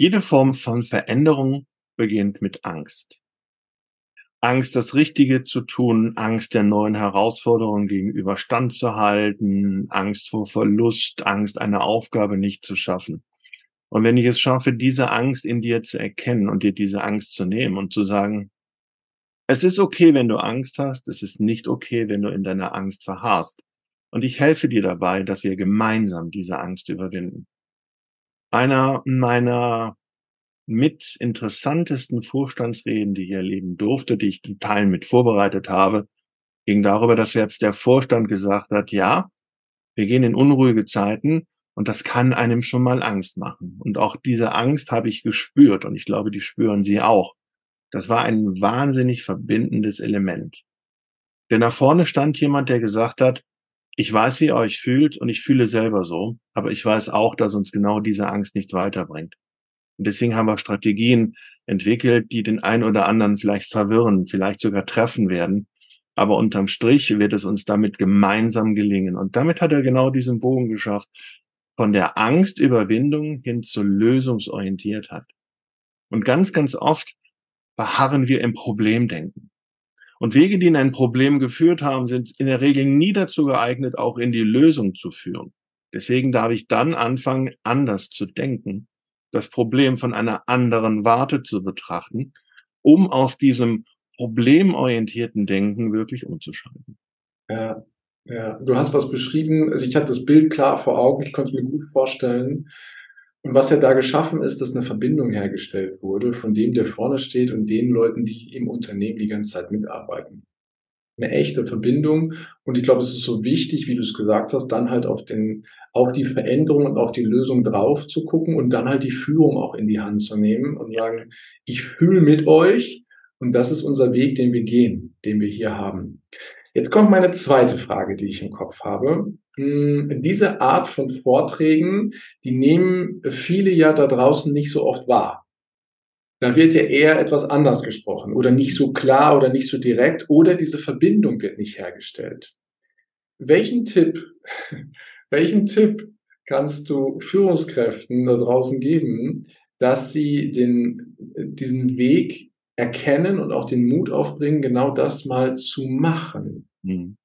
Jede Form von Veränderung beginnt mit Angst. Angst, das Richtige zu tun, Angst der neuen Herausforderungen gegenüber standzuhalten, Angst vor Verlust, Angst, eine Aufgabe nicht zu schaffen. Und wenn ich es schaffe, diese Angst in dir zu erkennen und dir diese Angst zu nehmen und zu sagen, es ist okay, wenn du Angst hast, es ist nicht okay, wenn du in deiner Angst verharrst. Und ich helfe dir dabei, dass wir gemeinsam diese Angst überwinden. Einer meiner mit interessantesten Vorstandsreden, die ich erleben durfte, die ich in Teilen mit vorbereitet habe, ging darüber, dass selbst der Vorstand gesagt hat, ja, wir gehen in unruhige Zeiten und das kann einem schon mal Angst machen. Und auch diese Angst habe ich gespürt und ich glaube, die spüren Sie auch. Das war ein wahnsinnig verbindendes Element. Denn da vorne stand jemand, der gesagt hat, ich weiß, wie ihr euch fühlt und ich fühle selber so, aber ich weiß auch, dass uns genau diese Angst nicht weiterbringt. Und deswegen haben wir Strategien entwickelt, die den einen oder anderen vielleicht verwirren, vielleicht sogar treffen werden. Aber unterm Strich wird es uns damit gemeinsam gelingen. Und damit hat er genau diesen Bogen geschafft, von der Angstüberwindung hin zur Lösungsorientiertheit. Und ganz, ganz oft beharren wir im Problemdenken. Und Wege, die in ein Problem geführt haben, sind in der Regel nie dazu geeignet, auch in die Lösung zu führen. Deswegen darf ich dann anfangen, anders zu denken, das Problem von einer anderen Warte zu betrachten, um aus diesem problemorientierten Denken wirklich umzuschalten. Ja, ja. Du hast was beschrieben, also ich hatte das Bild klar vor Augen, ich konnte es mir gut vorstellen. Und was ja da geschaffen ist, dass eine Verbindung hergestellt wurde von dem, der vorne steht und den Leuten, die im Unternehmen die ganze Zeit mitarbeiten. Eine echte Verbindung. Und ich glaube, es ist so wichtig, wie du es gesagt hast, dann halt auf den, auf die Veränderung und auf die Lösung drauf zu gucken und dann halt die Führung auch in die Hand zu nehmen und sagen, ich fühle mit euch und das ist unser Weg, den wir gehen, den wir hier haben. Jetzt kommt meine zweite Frage, die ich im Kopf habe. Hm, diese Art von Vorträgen, die nehmen viele ja da draußen nicht so oft wahr. Da wird ja eher etwas anders gesprochen oder nicht so klar oder nicht so direkt oder diese Verbindung wird nicht hergestellt. Welchen Tipp, welchen Tipp kannst du Führungskräften da draußen geben, dass sie den, diesen Weg erkennen und auch den Mut aufbringen, genau das mal zu machen? Hm.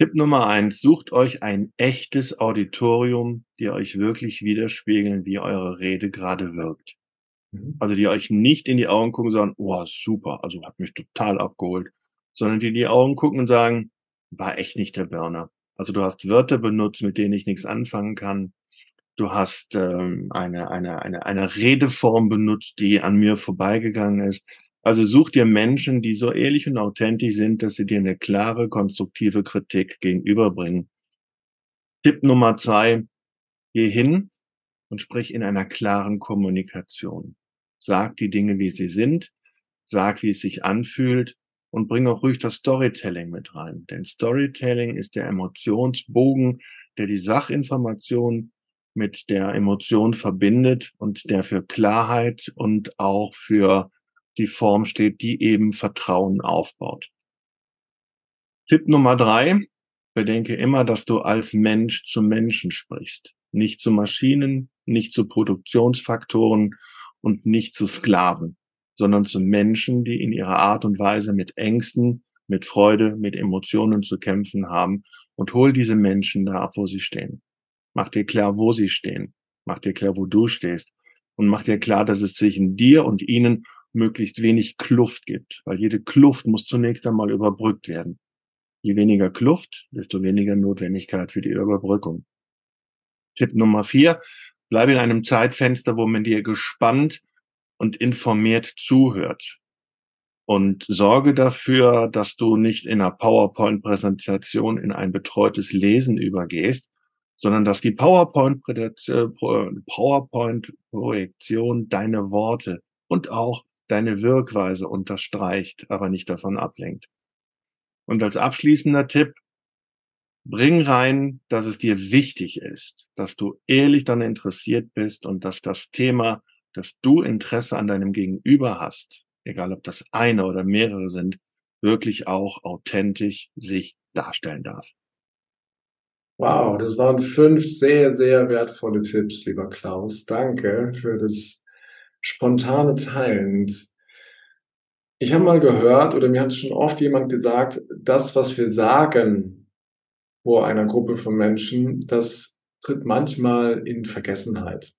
Tipp Nummer eins, sucht euch ein echtes Auditorium, die euch wirklich widerspiegeln, wie eure Rede gerade wirkt. Mhm. Also die euch nicht in die Augen gucken und sagen, oh, super, also hat mich total abgeholt, sondern die in die Augen gucken und sagen, war echt nicht der Burner. Also du hast Wörter benutzt, mit denen ich nichts anfangen kann. Du hast ähm, eine, eine, eine, eine Redeform benutzt, die an mir vorbeigegangen ist. Also such dir Menschen, die so ehrlich und authentisch sind, dass sie dir eine klare, konstruktive Kritik gegenüberbringen. Tipp Nummer zwei, geh hin und sprich in einer klaren Kommunikation. Sag die Dinge, wie sie sind, sag, wie es sich anfühlt und bring auch ruhig das Storytelling mit rein. Denn Storytelling ist der Emotionsbogen, der die Sachinformation mit der Emotion verbindet und der für Klarheit und auch für die Form steht, die eben Vertrauen aufbaut. Tipp Nummer drei, bedenke immer, dass du als Mensch zu Menschen sprichst, nicht zu Maschinen, nicht zu Produktionsfaktoren und nicht zu Sklaven, sondern zu Menschen, die in ihrer Art und Weise mit Ängsten, mit Freude, mit Emotionen zu kämpfen haben und hol diese Menschen da ab, wo sie stehen. Mach dir klar, wo sie stehen. Mach dir klar, wo du stehst. Und mach dir klar, dass es zwischen dir und ihnen möglichst wenig Kluft gibt, weil jede Kluft muss zunächst einmal überbrückt werden. Je weniger Kluft, desto weniger Notwendigkeit für die Überbrückung. Tipp Nummer vier, bleibe in einem Zeitfenster, wo man dir gespannt und informiert zuhört. Und sorge dafür, dass du nicht in einer PowerPoint-Präsentation in ein betreutes Lesen übergehst, sondern dass die PowerPoint-Projektion deine Worte und auch deine Wirkweise unterstreicht, aber nicht davon ablenkt. Und als abschließender Tipp, bring rein, dass es dir wichtig ist, dass du ehrlich dann interessiert bist und dass das Thema, dass du Interesse an deinem Gegenüber hast, egal ob das eine oder mehrere sind, wirklich auch authentisch sich darstellen darf. Wow, das waren fünf sehr, sehr wertvolle Tipps, lieber Klaus. Danke für das spontane Teilen. Ich habe mal gehört, oder mir hat schon oft jemand gesagt, das, was wir sagen vor einer Gruppe von Menschen, das tritt manchmal in Vergessenheit.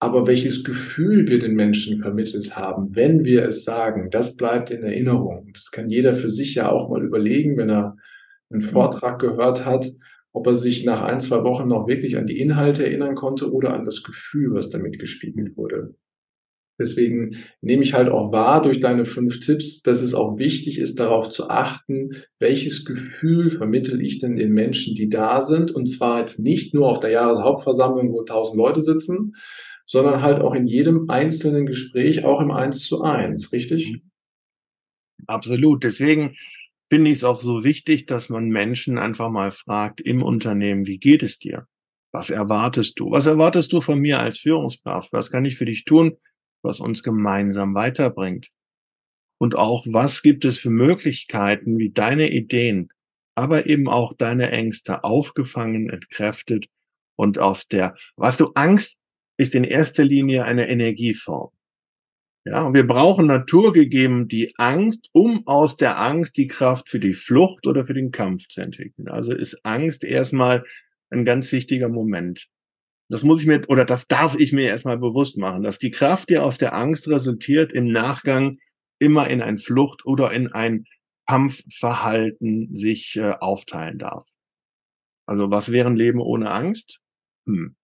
Aber welches Gefühl wir den Menschen vermittelt haben, wenn wir es sagen, das bleibt in Erinnerung. Das kann jeder für sich ja auch mal überlegen, wenn er einen Vortrag gehört hat, ob er sich nach ein, zwei Wochen noch wirklich an die Inhalte erinnern konnte oder an das Gefühl, was damit gespiegelt wurde. Deswegen nehme ich halt auch wahr durch deine fünf Tipps, dass es auch wichtig ist, darauf zu achten, welches Gefühl vermittel ich denn den Menschen, die da sind. Und zwar jetzt nicht nur auf der Jahreshauptversammlung, wo tausend Leute sitzen, sondern halt auch in jedem einzelnen Gespräch, auch im Eins zu eins, richtig? Absolut. Deswegen finde ich es auch so wichtig, dass man Menschen einfach mal fragt im Unternehmen, wie geht es dir? Was erwartest du? Was erwartest du von mir als Führungskraft? Was kann ich für dich tun, was uns gemeinsam weiterbringt? Und auch, was gibt es für Möglichkeiten, wie deine Ideen, aber eben auch deine Ängste aufgefangen, entkräftet und aus der, was du Angst ist in erster Linie eine Energieform. Ja, und wir brauchen naturgegeben die Angst, um aus der Angst die Kraft für die Flucht oder für den Kampf zu entwickeln. Also ist Angst erstmal ein ganz wichtiger Moment. Das muss ich mir, oder das darf ich mir erstmal bewusst machen, dass die Kraft, die aus der Angst resultiert, im Nachgang immer in ein Flucht oder in ein Kampfverhalten sich äh, aufteilen darf. Also was wäre ein Leben ohne Angst? Hm.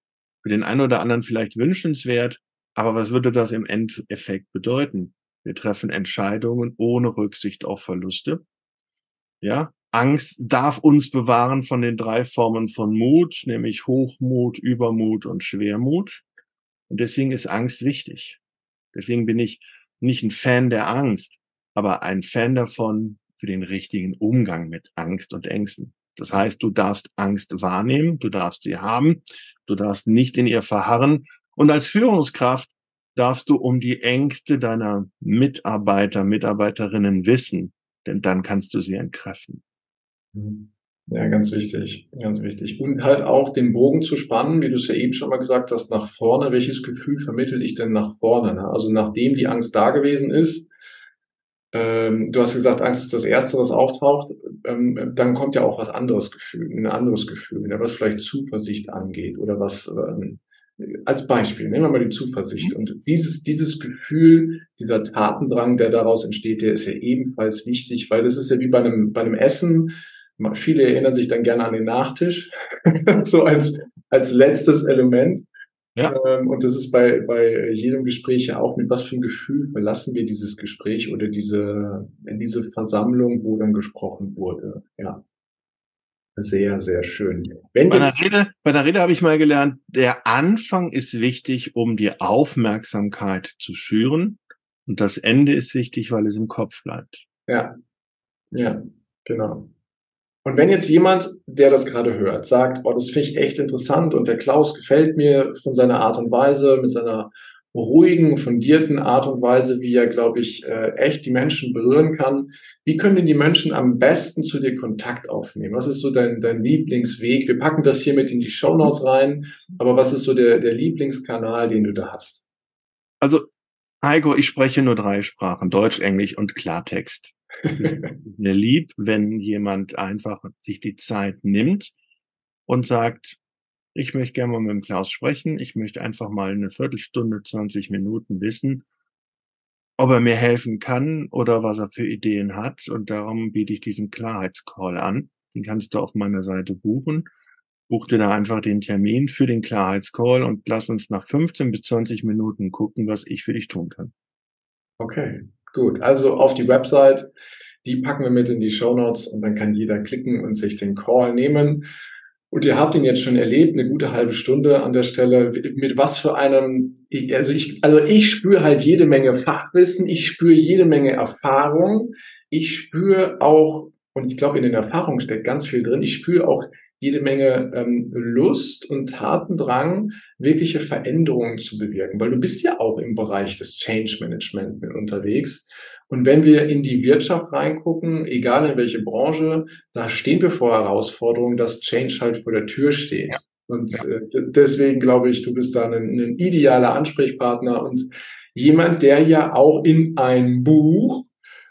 Für den einen oder anderen vielleicht wünschenswert, aber was würde das im Endeffekt bedeuten? Wir treffen Entscheidungen ohne Rücksicht auf Verluste. Ja, Angst darf uns bewahren von den drei Formen von Mut, nämlich Hochmut, Übermut und Schwermut. Und deswegen ist Angst wichtig. Deswegen bin ich nicht ein Fan der Angst, aber ein Fan davon für den richtigen Umgang mit Angst und Ängsten. Das heißt, du darfst Angst wahrnehmen, du darfst sie haben, du darfst nicht in ihr verharren und als Führungskraft darfst du um die Ängste deiner Mitarbeiter, Mitarbeiterinnen wissen, denn dann kannst du sie entkräften. Ja, ganz wichtig, ganz wichtig. Und halt auch den Bogen zu spannen, wie du es ja eben schon mal gesagt hast, nach vorne. Welches Gefühl vermittel ich denn nach vorne? Ne? Also nachdem die Angst da gewesen ist, ähm, du hast gesagt, Angst ist das Erste, was auftaucht, ähm, dann kommt ja auch was anderes Gefühl, ein anderes Gefühl, ne? was vielleicht Zuversicht angeht oder was ähm, als Beispiel, nehmen wir mal die Zuversicht. Mhm. Und dieses, dieses Gefühl, dieser Tatendrang, der daraus entsteht, der ist ja ebenfalls wichtig, weil das ist ja wie bei einem, bei einem Essen. Viele erinnern sich dann gerne an den Nachtisch, so als, als letztes Element. Ja. Ähm, und das ist bei, bei jedem Gespräch ja auch, mit was für einem Gefühl verlassen wir dieses Gespräch oder diese, in diese Versammlung, wo dann gesprochen wurde. Ja. Sehr, sehr schön. Wenn bei, der Rede, bei der Rede habe ich mal gelernt, der Anfang ist wichtig, um die Aufmerksamkeit zu schüren. Und das Ende ist wichtig, weil es im Kopf bleibt. Ja, ja, genau. Und wenn jetzt jemand, der das gerade hört, sagt, oh, das finde ich echt interessant und der Klaus gefällt mir von seiner Art und Weise, mit seiner ruhigen, fundierten Art und Weise, wie er, glaube ich, äh, echt die Menschen berühren kann. Wie können denn die Menschen am besten zu dir Kontakt aufnehmen? Was ist so dein, dein Lieblingsweg? Wir packen das hier mit in die Show Notes rein, aber was ist so der, der Lieblingskanal, den du da hast? Also, Heiko, ich spreche nur drei Sprachen, Deutsch, Englisch und Klartext. Mir lieb, wenn jemand einfach sich die Zeit nimmt und sagt, ich möchte gerne mal mit dem Klaus sprechen. Ich möchte einfach mal eine Viertelstunde, 20 Minuten wissen, ob er mir helfen kann oder was er für Ideen hat. Und darum biete ich diesen Klarheitscall an. Den kannst du auf meiner Seite buchen. Buch dir da einfach den Termin für den Klarheitscall und lass uns nach 15 bis 20 Minuten gucken, was ich für dich tun kann. Okay, gut. Also auf die Website, die packen wir mit in die Show Notes und dann kann jeder klicken und sich den Call nehmen. Und ihr habt ihn jetzt schon erlebt, eine gute halbe Stunde an der Stelle. Mit was für einem, also ich, also ich spüre halt jede Menge Fachwissen, ich spüre jede Menge Erfahrung, ich spüre auch, und ich glaube, in den Erfahrungen steckt ganz viel drin, ich spüre auch jede Menge ähm, Lust und Tatendrang, wirkliche Veränderungen zu bewirken, weil du bist ja auch im Bereich des Change Management mit unterwegs. Und wenn wir in die Wirtschaft reingucken, egal in welche Branche, da stehen wir vor Herausforderungen, dass Change halt vor der Tür steht. Und. Äh, deswegen glaube ich, du bist da ein, ein idealer Ansprechpartner und jemand, der ja auch in ein Buch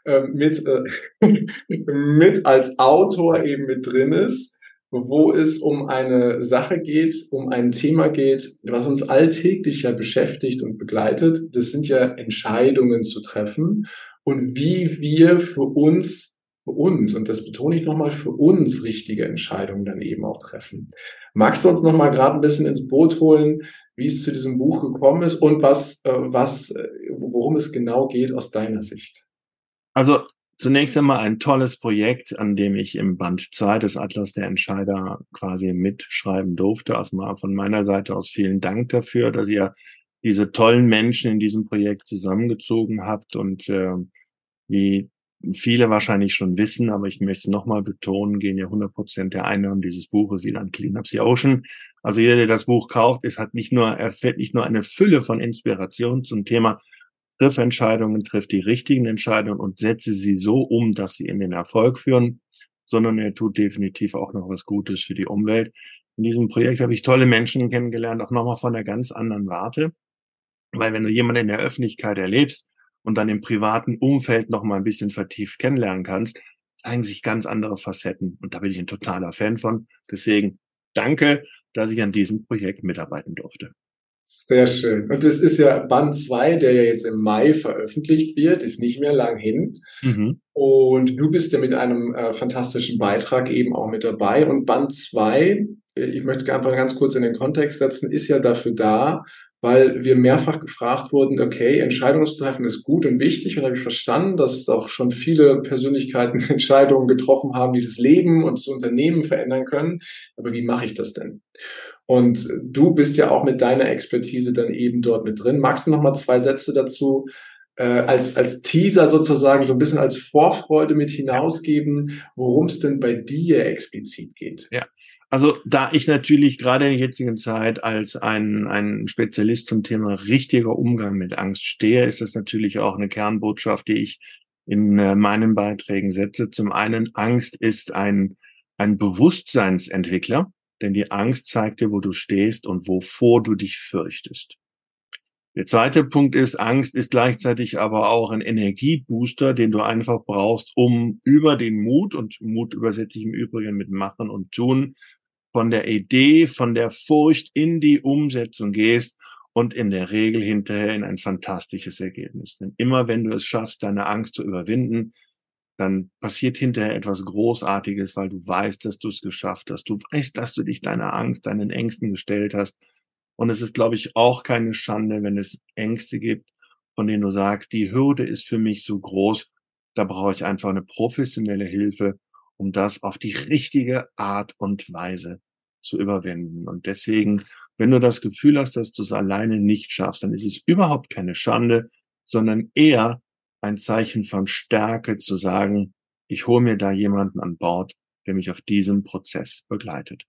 äh, mit, äh, mit als Autor eben mit drin ist, wo es um eine Sache geht, um ein Thema geht, was uns alltäglich ja beschäftigt und begleitet. Das sind ja Entscheidungen zu treffen und wie wir für uns, für uns, und das betone ich nochmal, für uns richtige Entscheidungen dann eben auch treffen. Magst du uns nochmal gerade ein bisschen ins Boot holen, wie es zu diesem Buch gekommen ist und was, äh, was, äh, worum es genau geht aus deiner Sicht? Also zunächst einmal ein tolles Projekt, an dem ich im Band 2 des Atlas der Entscheider quasi mitschreiben durfte. Also mal von meiner Seite aus vielen Dank dafür, dass ihr diese tollen Menschen in diesem Projekt zusammengezogen habt und äh, wie viele wahrscheinlich schon wissen, aber ich möchte nochmal betonen, gehen ja 100 Prozent der Einnahmen dieses Buches wieder an Clean Up the Ocean. Also jeder, der das Buch kauft, es hat nicht nur, erfährt nicht nur eine Fülle von Inspiration zum Thema, triff Entscheidungen, triff die richtigen Entscheidungen und setze sie so um, dass sie in den Erfolg führen, sondern er tut definitiv auch noch was Gutes für die Umwelt. In diesem Projekt habe ich tolle Menschen kennengelernt, auch nochmal von einer ganz anderen Warte. Weil wenn du jemanden in der Öffentlichkeit erlebst und dann im privaten Umfeld noch mal ein bisschen vertieft kennenlernen kannst, zeigen sich ganz andere Facetten. Und da bin ich ein totaler Fan von. Deswegen danke, dass ich an diesem Projekt mitarbeiten durfte. Sehr schön. Und es ist ja Band 2, der ja jetzt im Mai veröffentlicht wird, ist nicht mehr lang hin. Mhm. Und du bist ja mit einem äh, fantastischen Beitrag eben auch mit dabei. Und Band 2, äh, ich möchte es einfach ganz kurz in den Kontext setzen, ist ja dafür da, weil wir mehrfach gefragt wurden, okay, Entscheidungen zu treffen ist gut und wichtig und habe ich verstanden, dass auch schon viele Persönlichkeiten Entscheidungen getroffen haben, die das Leben und das Unternehmen verändern können. Aber wie mache ich das denn? Und du bist ja auch mit deiner Expertise dann eben dort mit drin. Magst du noch mal zwei Sätze dazu äh, als, als Teaser sozusagen, so ein bisschen als Vorfreude mit hinausgeben, worum es denn bei dir explizit geht? Ja, also da ich natürlich gerade in der jetzigen Zeit als ein, ein Spezialist zum Thema richtiger Umgang mit Angst stehe, ist das natürlich auch eine Kernbotschaft, die ich in äh, meinen Beiträgen setze. Zum einen, Angst ist ein, ein Bewusstseinsentwickler, denn die Angst zeigt dir, wo du stehst und wovor du dich fürchtest. Der zweite Punkt ist, Angst ist gleichzeitig aber auch ein Energiebooster, den du einfach brauchst, um über den Mut, und Mut übersetze ich im Übrigen mit Machen und Tun, von der Idee, von der Furcht in die Umsetzung gehst und in der Regel hinterher in ein fantastisches Ergebnis. Denn immer wenn du es schaffst, deine Angst zu überwinden, dann passiert hinterher etwas Großartiges, weil du weißt, dass du es geschafft hast. Du weißt, dass du dich deiner Angst, deinen Ängsten gestellt hast. Und es ist, glaube ich, auch keine Schande, wenn es Ängste gibt, von denen du sagst, die Hürde ist für mich so groß, da brauche ich einfach eine professionelle Hilfe um das auf die richtige Art und Weise zu überwinden. Und deswegen, wenn du das Gefühl hast, dass du es alleine nicht schaffst, dann ist es überhaupt keine Schande, sondern eher ein Zeichen von Stärke zu sagen, ich hole mir da jemanden an Bord, der mich auf diesem Prozess begleitet.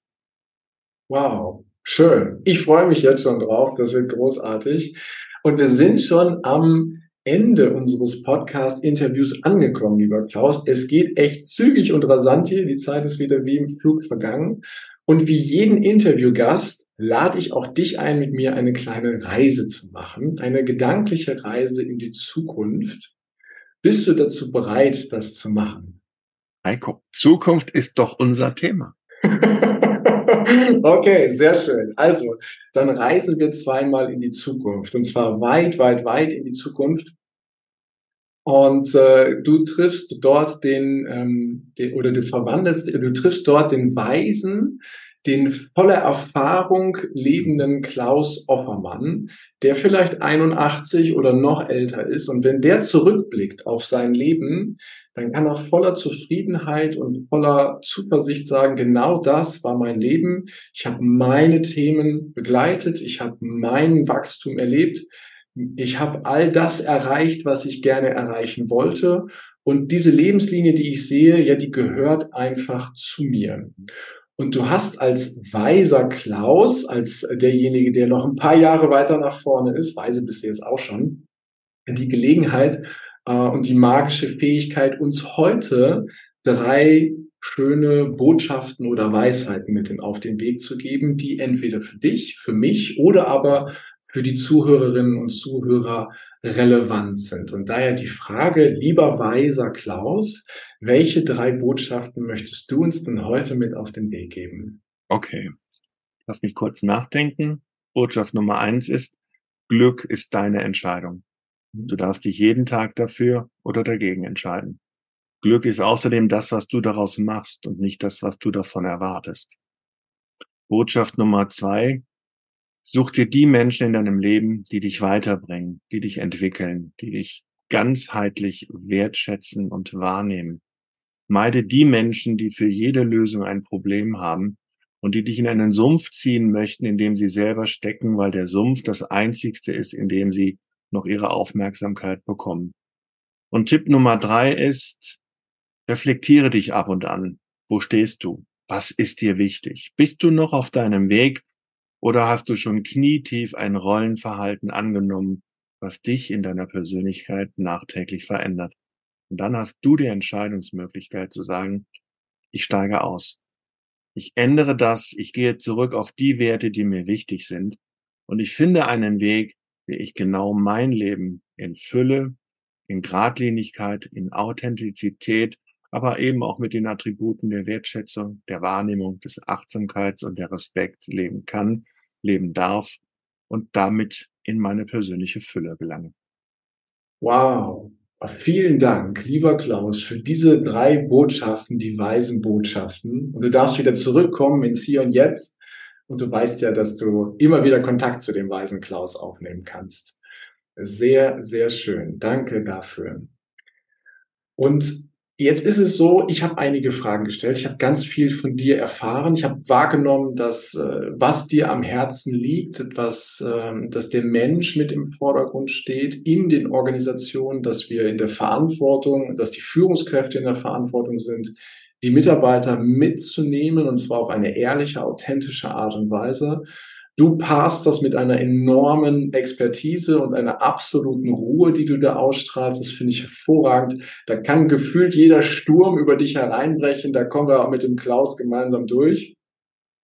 Wow, schön. Ich freue mich jetzt schon drauf. Das wird großartig. Und wir sind schon am Ende unseres Podcast-Interviews angekommen, lieber Klaus. Es geht echt zügig und rasant hier. Die Zeit ist wieder wie im Flug vergangen. Und wie jeden Interviewgast lade ich auch dich ein, mit mir eine kleine Reise zu machen. Eine gedankliche Reise in die Zukunft. Bist du dazu bereit, das zu machen? Heiko, Zukunft ist doch unser Thema. okay, sehr schön. Also, dann reisen wir zweimal in die Zukunft. Und zwar weit, weit, weit in die Zukunft. Und äh, du triffst dort den, ähm, den, oder du verwandelst, du triffst dort den Weisen, den voller Erfahrung lebenden Klaus Offermann, der vielleicht 81 oder noch älter ist. Und wenn der zurückblickt auf sein Leben, dann kann er voller Zufriedenheit und voller Zuversicht sagen, genau das war mein Leben. Ich habe meine Themen begleitet, ich habe mein Wachstum erlebt, ich habe all das erreicht, was ich gerne erreichen wollte. Und diese Lebenslinie, die ich sehe, ja, die gehört einfach zu mir. Und du hast als weiser Klaus, als derjenige, der noch ein paar Jahre weiter nach vorne ist, weise bist du jetzt auch schon, die Gelegenheit, äh, und die magische Fähigkeit, uns heute drei schöne Botschaften oder Weisheiten mit auf den Weg zu geben, die entweder für dich, für mich oder aber für die Zuhörerinnen und Zuhörer relevant sind. Und daher die Frage, lieber weiser Klaus, welche drei Botschaften möchtest du uns denn heute mit auf den Weg geben? Okay, lass mich kurz nachdenken. Botschaft Nummer eins ist, Glück ist deine Entscheidung. Du darfst dich jeden Tag dafür oder dagegen entscheiden. Glück ist außerdem das, was du daraus machst und nicht das, was du davon erwartest. Botschaft Nummer zwei. Such dir die Menschen in deinem Leben, die dich weiterbringen, die dich entwickeln, die dich ganzheitlich wertschätzen und wahrnehmen. Meide die Menschen, die für jede Lösung ein Problem haben und die dich in einen Sumpf ziehen möchten, in dem sie selber stecken, weil der Sumpf das einzigste ist, in dem sie noch ihre Aufmerksamkeit bekommen. Und Tipp Nummer drei ist, Reflektiere dich ab und an. Wo stehst du? Was ist dir wichtig? Bist du noch auf deinem Weg oder hast du schon knietief ein Rollenverhalten angenommen, was dich in deiner Persönlichkeit nachträglich verändert? Und dann hast du die Entscheidungsmöglichkeit zu sagen, ich steige aus. Ich ändere das, ich gehe zurück auf die Werte, die mir wichtig sind und ich finde einen Weg, wie ich genau mein Leben in Fülle, in Gradlinigkeit, in Authentizität aber eben auch mit den Attributen der Wertschätzung, der Wahrnehmung, des Achtsamkeits und der Respekt leben kann, leben darf und damit in meine persönliche Fülle gelange. Wow. Vielen Dank, lieber Klaus, für diese drei Botschaften, die weisen Botschaften. Und du darfst wieder zurückkommen ins Hier und Jetzt. Und du weißt ja, dass du immer wieder Kontakt zu dem weisen Klaus aufnehmen kannst. Sehr, sehr schön. Danke dafür. Und Jetzt ist es so, ich habe einige Fragen gestellt. Ich habe ganz viel von dir erfahren. Ich habe wahrgenommen, dass äh, was dir am Herzen liegt, etwas, äh, dass der Mensch mit im Vordergrund steht in den Organisationen, dass wir in der Verantwortung, dass die Führungskräfte in der Verantwortung sind, die Mitarbeiter mitzunehmen und zwar auf eine ehrliche, authentische Art und Weise. Du paarst das mit einer enormen Expertise und einer absoluten Ruhe, die du da ausstrahlst. Das finde ich hervorragend. Da kann gefühlt jeder Sturm über dich hereinbrechen. Da kommen wir auch mit dem Klaus gemeinsam durch.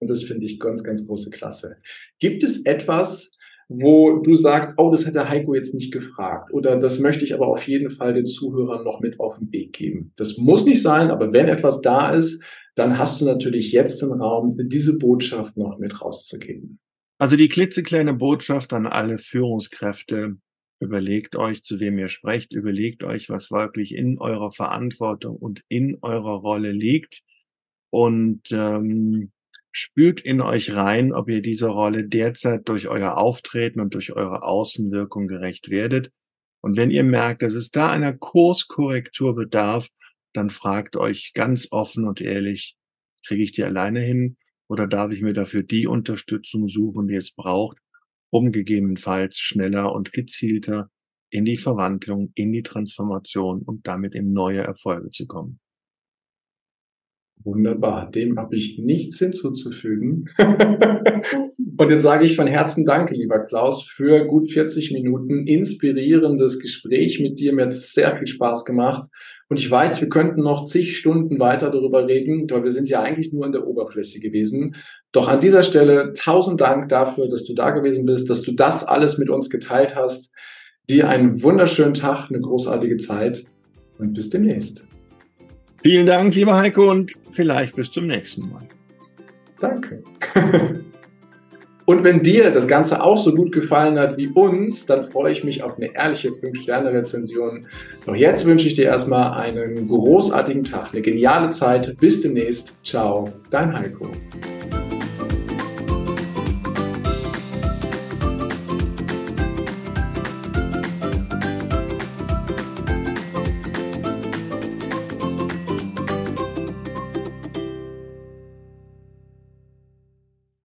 Und das finde ich ganz, ganz große Klasse. Gibt es etwas, wo du sagst, oh, das hat der Heiko jetzt nicht gefragt oder das möchte ich aber auf jeden Fall den Zuhörern noch mit auf den Weg geben. Das muss nicht sein, aber wenn etwas da ist, dann hast du natürlich jetzt den Raum, diese Botschaft noch mit rauszugeben. Also die klitzekleine Botschaft an alle Führungskräfte, überlegt euch, zu wem ihr sprecht, überlegt euch, was wirklich in eurer Verantwortung und in eurer Rolle liegt und ähm, spürt in euch rein, ob ihr dieser Rolle derzeit durch euer Auftreten und durch eure Außenwirkung gerecht werdet. Und wenn ihr merkt, dass es da einer Kurskorrektur bedarf, dann fragt euch ganz offen und ehrlich, kriege ich die alleine hin oder darf ich mir dafür die Unterstützung suchen, die es braucht, um gegebenenfalls schneller und gezielter in die Verwandlung, in die Transformation und damit in neue Erfolge zu kommen? Wunderbar, dem habe ich nichts hinzuzufügen. und jetzt sage ich von Herzen Danke, lieber Klaus, für gut 40 Minuten inspirierendes Gespräch mit dir. Mir hat sehr viel Spaß gemacht. Und ich weiß, wir könnten noch zig Stunden weiter darüber reden, weil wir sind ja eigentlich nur an der Oberfläche gewesen. Doch an dieser Stelle tausend Dank dafür, dass du da gewesen bist, dass du das alles mit uns geteilt hast. Dir einen wunderschönen Tag, eine großartige Zeit und bis demnächst. Vielen Dank, lieber Heiko, und vielleicht bis zum nächsten Mal. Danke. Und wenn dir das Ganze auch so gut gefallen hat wie uns, dann freue ich mich auf eine ehrliche 5-Sterne-Rezension. Doch jetzt wünsche ich dir erstmal einen großartigen Tag, eine geniale Zeit. Bis demnächst. Ciao, dein Heiko.